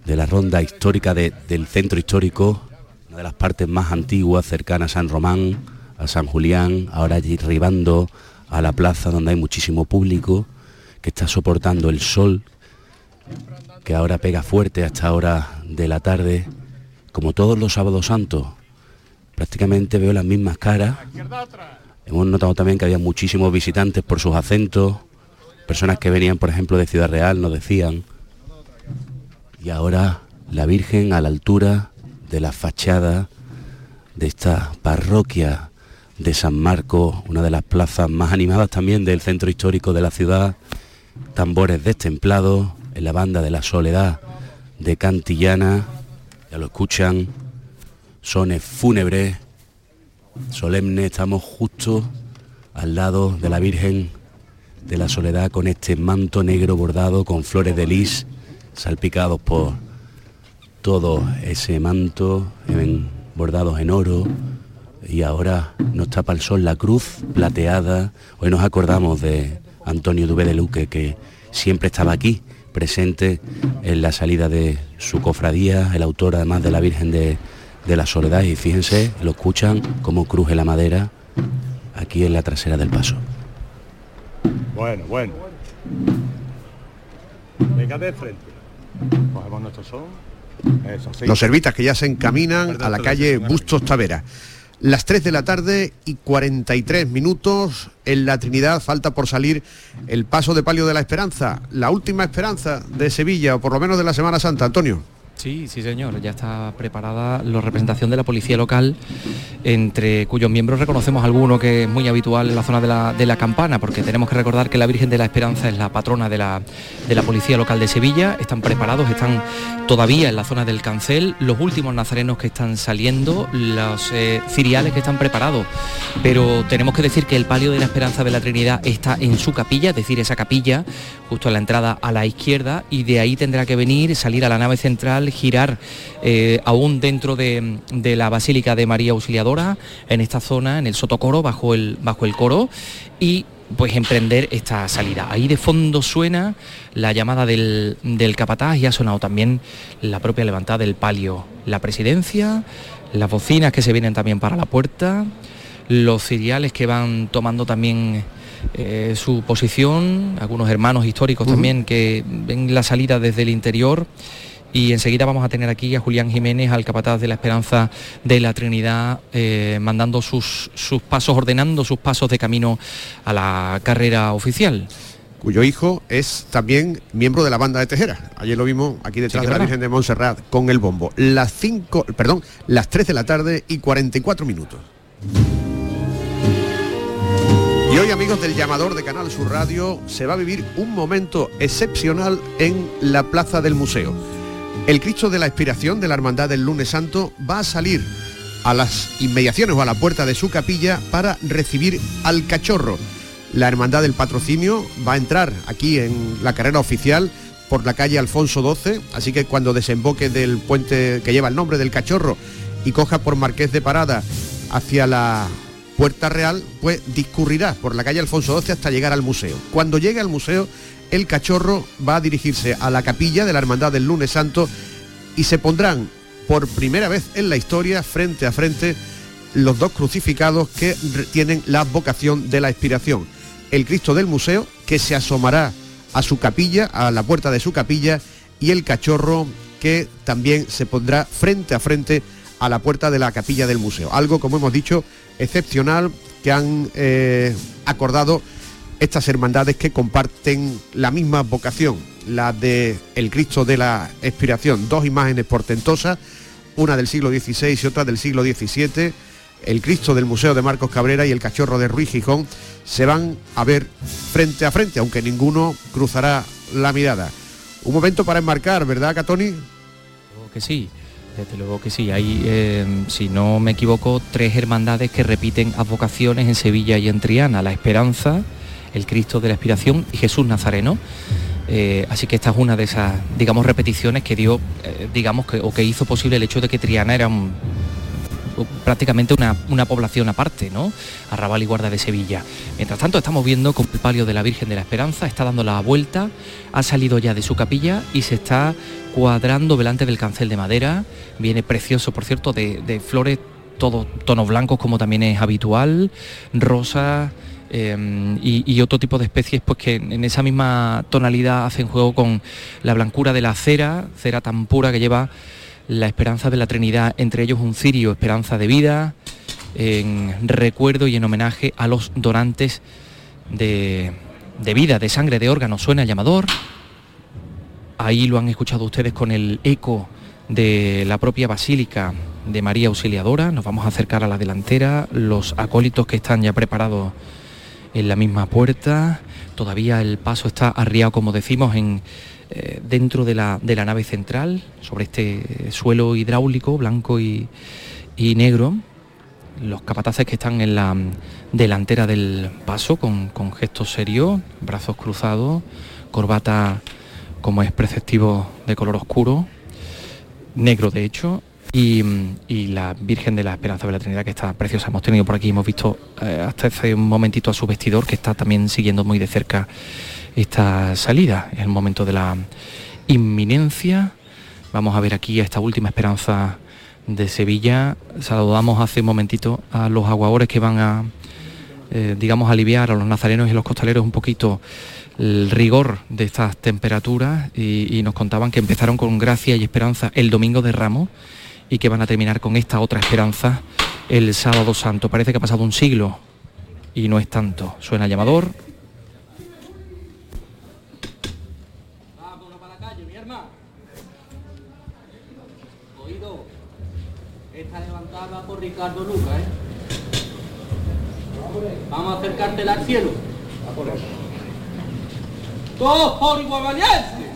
de la ronda histórica de- del centro histórico, una de las partes más antiguas, cercana a San Román, a San Julián, ahora allí arribando a la plaza donde hay muchísimo público, que está soportando el sol, que ahora pega fuerte a esta hora de la tarde, como todos los sábados santos. Prácticamente veo las mismas caras. Hemos notado también que había muchísimos visitantes por sus acentos, personas que venían, por ejemplo, de Ciudad Real, nos decían. Y ahora la Virgen a la altura de la fachada de esta parroquia de San Marcos, una de las plazas más animadas también del centro histórico de la ciudad, tambores destemplados en la banda de la soledad de Cantillana, ya lo escuchan, sones fúnebres, solemnes, estamos justo al lado de la Virgen de la Soledad con este manto negro bordado con flores de lis salpicados por todo ese manto bordados en oro y ahora nos tapa el sol la cruz plateada. Hoy nos acordamos de Antonio Dubé de Luque que siempre estaba aquí presente en la salida de su cofradía, el autor además de la Virgen de, de la Soledad y fíjense, lo escuchan como cruje la madera aquí en la trasera del paso. Bueno, bueno. Venga de frente. Cogemos nuestro son. Eso, sí. Los servitas que ya se encaminan a la calle Bustos Tavera. Las 3 de la tarde y 43 minutos en la Trinidad falta por salir el paso de palio de la esperanza, la última esperanza de Sevilla, o por lo menos de la Semana Santa, Antonio. Sí, sí señor, ya está preparada la representación de la policía local, entre cuyos miembros reconocemos alguno que es muy habitual en la zona de la, de la campana, porque tenemos que recordar que la Virgen de la Esperanza es la patrona de la, de la policía local de Sevilla, están preparados, están todavía en la zona del cancel, los últimos nazarenos que están saliendo, los eh, ciriales que están preparados, pero tenemos que decir que el palio de la Esperanza de la Trinidad está en su capilla, es decir, esa capilla justo en la entrada a la izquierda y de ahí tendrá que venir, salir a la nave central, girar eh, aún dentro de, de la Basílica de María Auxiliadora, en esta zona, en el Sotocoro, bajo el, bajo el coro, y pues emprender esta salida. Ahí de fondo suena la llamada del, del capataz y ha sonado también la propia levantada del palio. La presidencia, las bocinas que se vienen también para la puerta, los ciriales que van tomando también eh, su posición, algunos hermanos históricos también que ven la salida desde el interior. Y enseguida vamos a tener aquí a Julián Jiménez, al capataz de la Esperanza de la Trinidad, eh, mandando sus, sus pasos, ordenando sus pasos de camino a la carrera oficial. cuyo hijo es también miembro de la banda de Tejera. Ayer lo vimos aquí detrás Sí, de la. Virgen de Montserrat con el bombo. Las 5, perdón, las 3 de la tarde y 44 minutos. Y hoy amigos del llamador de Canal Sur Radio se va a vivir un momento excepcional en la plaza del museo. El Cristo de la Expiración de la Hermandad del Lunes Santo va a salir a las inmediaciones o a la puerta de su capilla para recibir al cachorro. La Hermandad del Patrocinio va a entrar aquí en la carrera oficial por la calle Alfonso XII, así que cuando desemboque del puente que lleva el nombre del cachorro y coja por Marqués de Parada hacia la Puerta Real, pues discurrirá por la calle Alfonso XII hasta llegar al museo. Cuando llegue al museo, el cachorro va a dirigirse a la capilla de la Hermandad del Lunes Santo y se pondrán por primera vez en la historia frente a frente los dos crucificados que tienen la vocación de la expiración. El Cristo del museo, que se asomará a su capilla, a la puerta de su capilla, y el cachorro que también se pondrá frente a frente a la puerta de la capilla del museo. Algo, como hemos dicho, excepcional que han eh, acordado estas hermandades que comparten la misma vocación, la de el Cristo de la Expiración, dos imágenes portentosas, una del siglo XVI y otra del siglo XVII, el Cristo del Museo de Marcos Cabrera y el Cachorro de Ruiz Gijón, se van a ver frente a frente, aunque ninguno cruzará la mirada. Un momento para enmarcar, ¿verdad, Catoni? Que sí. Desde luego que sí, hay, eh, si no me equivoco, tres hermandades que repiten advocaciones en Sevilla y en Triana, la Esperanza, el Cristo de la Expiración y Jesús Nazareno. Eh, así que esta es una de esas, digamos, repeticiones que dio, eh, digamos, que, o que hizo posible el hecho de que Triana era prácticamente una, población aparte, ¿no? Arrabal y Guarda de Sevilla. Mientras tanto estamos viendo como el palio de la Virgen de la Esperanza está dando la vuelta, ha salido ya de su capilla y se está cuadrando delante del cancel de madera. Viene precioso, por cierto, de, flores, todos tonos blancos como también es habitual, rosas. Em, y, otro tipo de especies pues que en esa misma tonalidad hacen juego con la blancura de la cera, cera tan pura que lleva la esperanza de la Trinidad, entre ellos un cirio, esperanza de vida, en recuerdo y en homenaje a los donantes de, de vida, de sangre, de órganos. Suena llamador. Ahí lo han escuchado ustedes con el eco de la propia Basílica de María Auxiliadora. Nos vamos a acercar a la delantera, los acólitos que están ya preparados en la misma puerta. Todavía el paso está arriado, como decimos, en eh, dentro de la, nave central, sobre este suelo hidráulico blanco y, negro. Los capataces que están en la delantera del paso con, con gestos serios, brazos cruzados, corbata como es preceptivo de color oscuro, negro de hecho, y, la Virgen de la Esperanza de la Trinidad que está preciosa. Hemos tenido por aquí, hemos visto eh, hasta hace un momentito a su vestidor que está también siguiendo muy de cerca esta salida. Es el momento de la inminencia. Vamos a ver aquí a esta última esperanza de Sevilla. Saludamos hace un momentito a los aguadores que van a, eh, digamos, aliviar a los nazarenos y los costaleros un poquito el rigor de estas temperaturas y, nos contaban que empezaron con gracia y esperanza el domingo de Ramos y que van a terminar con esta otra esperanza el sábado santo. Parece que ha pasado un siglo y no es tanto. Suena el llamador, Ricardo Luca, ¿eh? Vamos a acercártela al cielo. Todos por igual valiente.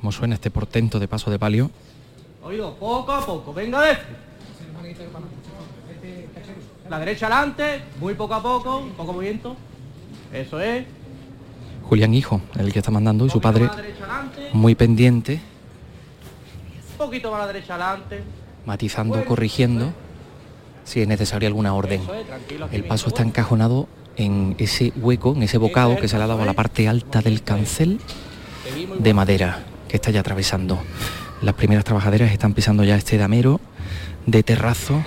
¿Cómo suena este portento de paso de palio? Oído, poco a poco, venga de La derecha adelante, muy poco a poco, un poco movimiento. Eso es. Julián Hijo, el que está mandando, y su padre muy pendiente. Un poquito más a la derecha adelante. Matizando, corrigiendo, si es necesaria alguna orden. el paso está encajonado en ese hueco, en ese bocado que se le ha dado a la parte alta del cancel de madera que está ya atravesando. Las primeras trabajaderas están pisando ya este damero de terrazo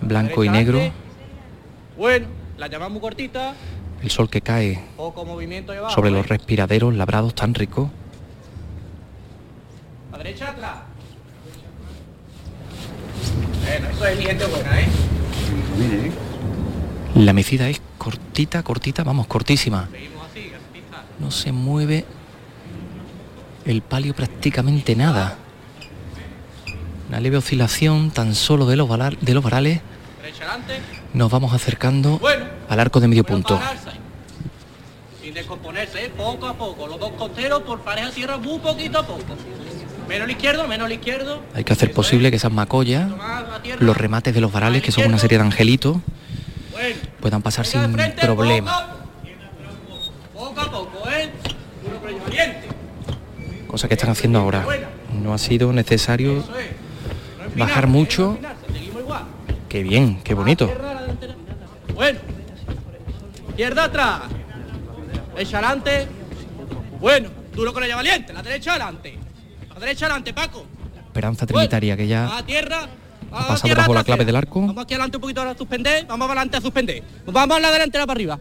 blanco y negro. Bueno, la llamamos cortita el sol que cae sobre los ¿eh? respiraderos labrados tan ricos. A derecha atrás. Bueno, eso es gente buena, ¿eh? La mecida es cortita, cortita, vamos, cortísima. No se mueve el palio prácticamente nada. Una leve oscilación tan solo de los, de los varales. Nos vamos acercando al arco de medio punto. Sin descomponerse, ¿eh? poco a poco. Los dos costeros por pareja tierra muy poquito a poco. Menos el izquierdo, menos el izquierdo. Hay que hacer posible que esas macollas, los remates de los varales, que son una serie de angelitos, puedan pasar sin problema. Poco a poco. Cosa que están haciendo ahora. No ha sido necesario bajar mucho. Qué bien, qué bonito. Bueno. Izquierda atrás. Derecha adelante. Bueno, duro con ella valiente. La derecha adelante. La derecha adelante, Paco. Esperanza Trinitaria que ya A tierra. ha pasado bajo la clave del arco. Vamos aquí adelante un poquito a suspender. Vamos adelante a suspender. Vamos a la delantera para arriba.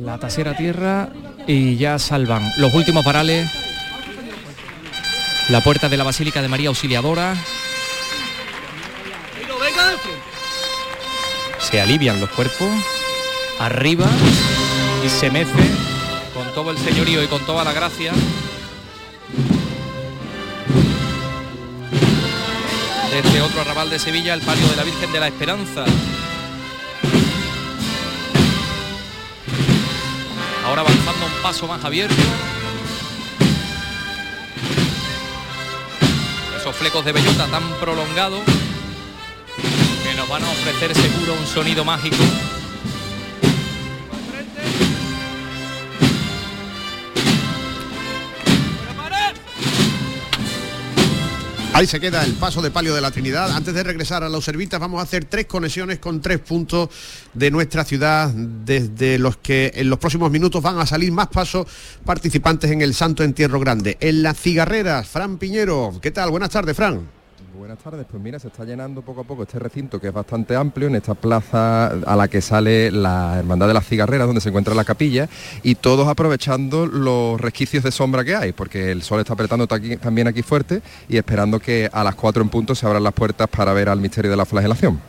La tasera tierra y ya salvan los últimos varales. La puerta de la Basílica de María Auxiliadora. Se alivian los cuerpos. Arriba y se mece con todo el señorío y con toda la gracia. Desde otro arrabal de Sevilla, el palio de la Virgen de la Esperanza. Paso más abierto. Esos flecos de bellota tan prolongados que nos van a ofrecer seguro un sonido mágico. Ahí se queda el paso de palio de la Trinidad. Antes de regresar a los servitas vamos a hacer tres conexiones con tres puntos de nuestra ciudad desde los que en los próximos minutos van a salir más pasos participantes en el Santo Entierro Grande. En las cigarreras, Fran Piñero. ¿Qué tal? Buenas tardes, Fran. Buenas tardes, pues mira, se está llenando poco a poco este recinto que es bastante amplio en esta plaza a la que sale la Hermandad de las Cigarreras, donde se encuentra la capilla, y todos aprovechando los resquicios de sombra que hay, porque el sol está apretando también aquí fuerte y esperando que a las 4 en punto se abran las puertas para ver al misterio de la flagelación.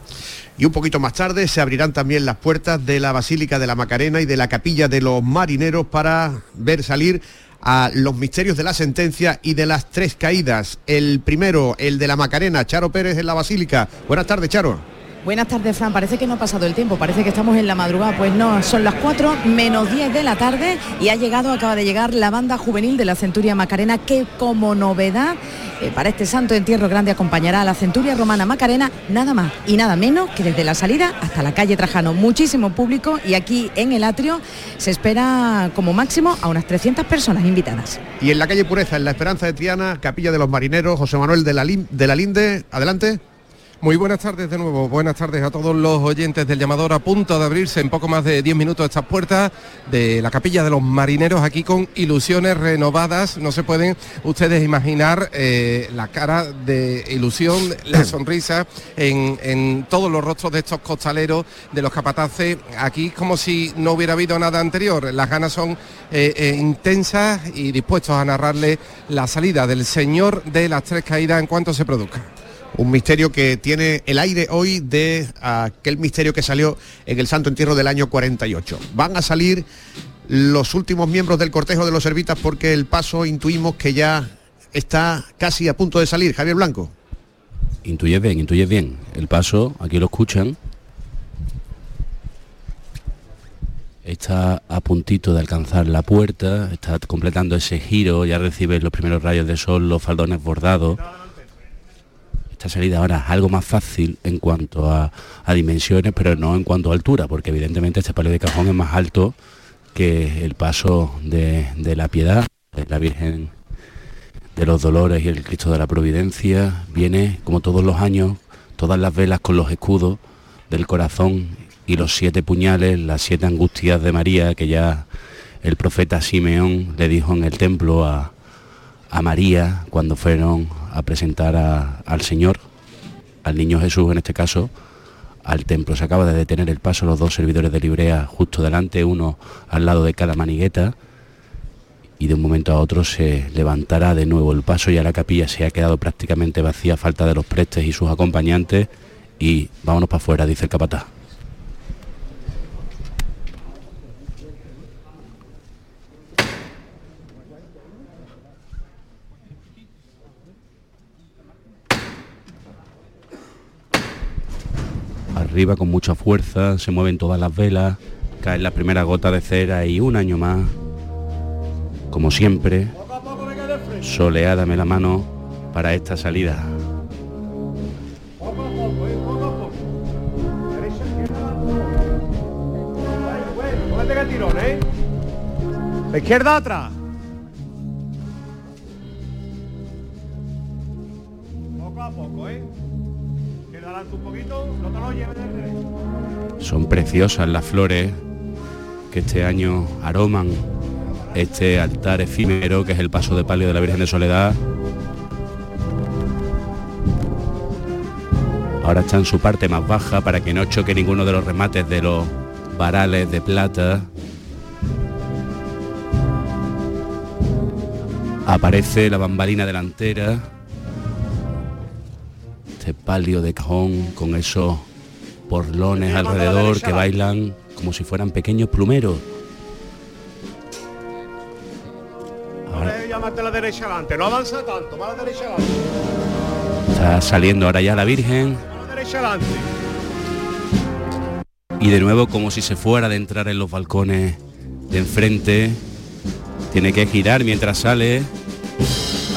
Y un poquito más tarde se abrirán también las puertas de la Basílica de la Macarena y de la Capilla de los Marineros para ver salir a los misterios de la sentencia y de las tres caídas. El primero, el de la Macarena, Charo Pérez en la Basílica. Buenas tardes, Charo. Buenas tardes, Fran. Parece que no ha pasado el tiempo, parece que estamos en la madrugada. Pues no, son las 4 menos 10 de la tarde y ha llegado, acaba de llegar la banda juvenil de la Centuria Macarena que como novedad eh, para este santo entierro grande acompañará a la Centuria Romana Macarena nada más y nada menos que desde la salida hasta la calle Trajano. Muchísimo público y aquí en el atrio se espera como máximo a unas 300 personas invitadas. Y en la calle Pureza, en la Esperanza de Triana, Capilla de los Marineros, José Manuel de la, de la Linde. Adelante. Muy buenas tardes de nuevo, buenas tardes a todos los oyentes del llamador a punto de abrirse en poco más de 10 minutos estas puertas de la capilla de los marineros aquí con ilusiones renovadas, no se pueden ustedes imaginar eh, la cara de ilusión, la [COUGHS] sonrisa en, en todos los rostros de estos costaleros, de los capataces, aquí como si no hubiera habido nada anterior, las ganas son eh, eh, intensas y dispuestos a narrarle la salida del Señor de las Tres Caídas en cuanto se produzca. Un misterio que tiene el aire hoy de aquel misterio que salió en el Santo Entierro del año 48. Van a salir los últimos miembros del cortejo de los servitas porque el paso intuimos que ya está casi a punto de salir. Javier Blanco. Intuyes bien, intuyes bien. El paso, aquí lo escuchan. Está a puntito de alcanzar la puerta, está completando ese giro, ya recibe los primeros rayos de sol, los faldones bordados. Esta salida ahora es algo más fácil en cuanto a, dimensiones, pero no en cuanto a altura, porque evidentemente este palio de cajón es más alto que el paso de, la piedad, de la Virgen de los Dolores y el Cristo de la Providencia. Viene, como todos los años, todas las velas con los escudos del corazón y los siete puñales, las siete angustias de María, que ya el profeta Simeón le dijo en el templo a María cuando fueron a presentar al Señor, al niño Jesús en este caso, al templo. Se acaba de detener el paso los dos servidores de librea justo delante, uno al lado de cada manigueta, y de un momento a otro se levantará de nuevo el paso, ya la capilla se ha quedado prácticamente vacía falta de los prestes y sus acompañantes, y vámonos para afuera, dice el capataz. Con mucha fuerza, se mueven todas las velas, caen las primeras gotas de cera y un año más, como siempre, Soleá, dame la mano para esta salida. izquierda atrás. Son preciosas las flores que este año aroman este altar efímero que es el paso de palio de la Virgen de Soledad. Ahora está en su parte más baja para que no choque ninguno de los remates de los varales de plata. Aparece la bambalina delantera. Este palio de cajón con esos porlones alrededor que bailan como si fueran pequeños plumeros. Ahora llámate a la derecha adelante, no avanza tanto, va a la derecha adelante. Está saliendo ahora ya la Virgen A la derecha adelante. y de nuevo como si se fuera de entrar en los balcones de enfrente. Tiene que girar mientras sale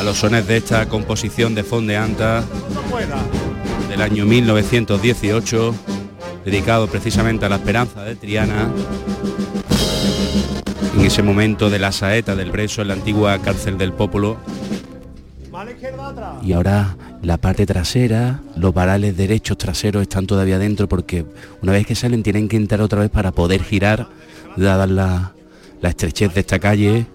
los sones de esta composición de Fondeanta del año 1918, dedicado precisamente a la esperanza de Triana. En ese momento de la saeta del preso en la antigua cárcel del Popolo. Y ahora la parte trasera, los varales derechos traseros están todavía dentro porque una vez que salen tienen que entrar otra vez para poder girar, dada la, la estrechez de esta calle.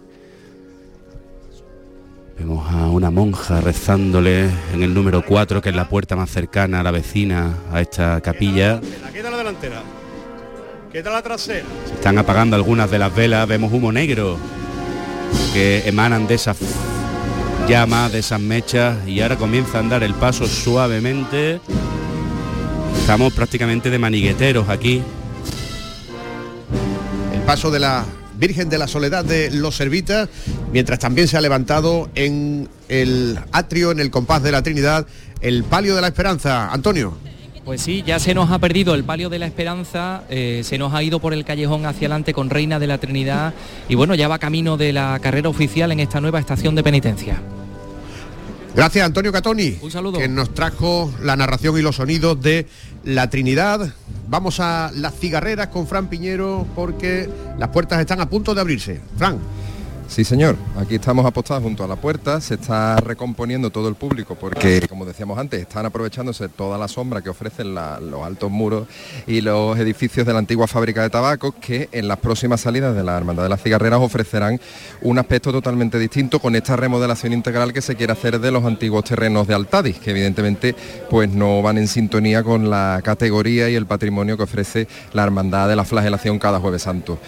Vemos a una monja rezándole en el número 4, que es la puerta más cercana a la vecina, a esta capilla. Quita la delantera. Quita la trasera. Se están apagando algunas de las velas, vemos humo negro que emanan de esas llamas, de esas mechas y ahora comienza a andar el paso suavemente. Estamos prácticamente de manigueteros aquí. El paso de la Virgen de la Soledad de los Servitas, mientras también se ha levantado en el atrio, en el compás de la Trinidad, el palio de la Esperanza. Antonio. Pues sí, ya se nos ha perdido el palio de la esperanza, eh, se nos ha ido por el callejón hacia adelante con Reina de la Trinidad y bueno, ya va camino de la carrera oficial en esta nueva estación de penitencia. Gracias Antonio Catoni, Un saludo. que nos trajo la narración y los sonidos de la Trinidad. Vamos a las cigarreras con Fran Piñero porque las puertas están a punto de abrirse. Fran. Sí, señor. Aquí estamos apostados junto a la puerta. Se está recomponiendo todo el público porque, como decíamos antes, están aprovechándose toda la sombra que ofrecen los altos muros y los edificios de la antigua fábrica de tabacos que en las próximas salidas de la Hermandad de las Cigarreras ofrecerán un aspecto totalmente distinto con esta remodelación integral que se quiere hacer de los antiguos terrenos de Altadis, que evidentemente pues no van en sintonía con la categoría y el patrimonio que ofrece la Hermandad de la Flagelación cada jueves santo.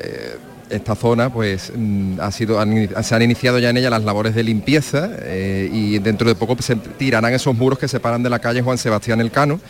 Eh, esta zona pues mm, ha sido, se han iniciado ya en ella las labores de limpieza eh, y dentro de poco se tirarán esos muros que separan de la calle Juan Sebastián Elcano,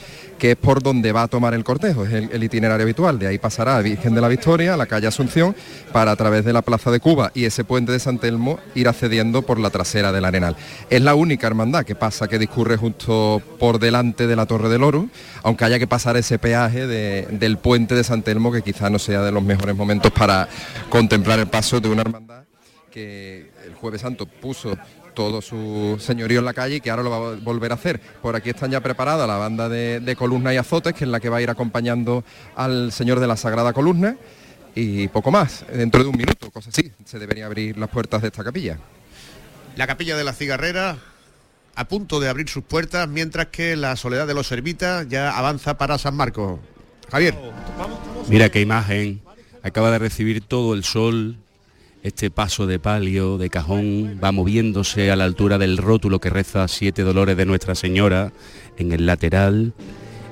que es por donde va a tomar el cortejo, es el, itinerario habitual. De ahí pasará a Virgen de la Victoria, a la calle Asunción, para a través de la Plaza de Cuba y ese puente de San Telmo ir accediendo por la trasera del Arenal. Es la única hermandad que pasa, que discurre justo por delante de la Torre del Oro, aunque haya que pasar ese peaje de- del puente de San Telmo, que quizá no sea de los mejores momentos para contemplar el paso de una hermandad que el jueves santo puso todo su señorío en la calle y que ahora lo va a volver a hacer. Por aquí están ya preparadas la banda de, de columna y azotes, que es la que va a ir acompañando al señor de la Sagrada Columna. Y poco más, dentro de un minuto, cosas así, se deberían abrir las puertas de esta capilla. La capilla de la cigarrera a punto de abrir sus puertas, mientras que la Soledad de los Servitas ya avanza para San Marcos. Javier. Mira qué imagen. Acaba de recibir todo el sol. Este paso de palio, de cajón, va moviéndose a la altura del rótulo que reza Siete Dolores de Nuestra Señora en el lateral.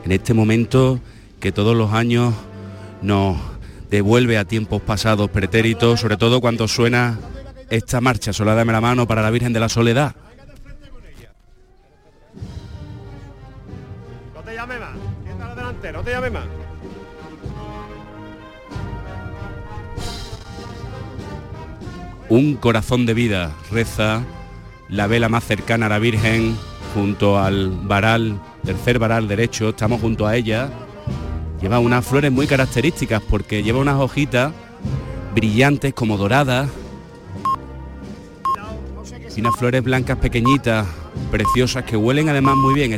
En este momento que todos los años nos devuelve a tiempos pasados pretéritos, sobre todo cuando suena esta marcha, sola dame la mano para la Virgen de la Soledad. No te llame más. No te llame más. Un corazón de vida reza la vela más cercana a la Virgen junto al varal, tercer varal derecho, estamos junto a ella. Lleva unas flores muy características porque lleva unas hojitas brillantes como doradas y unas flores blancas pequeñitas, preciosas, que huelen además muy bien.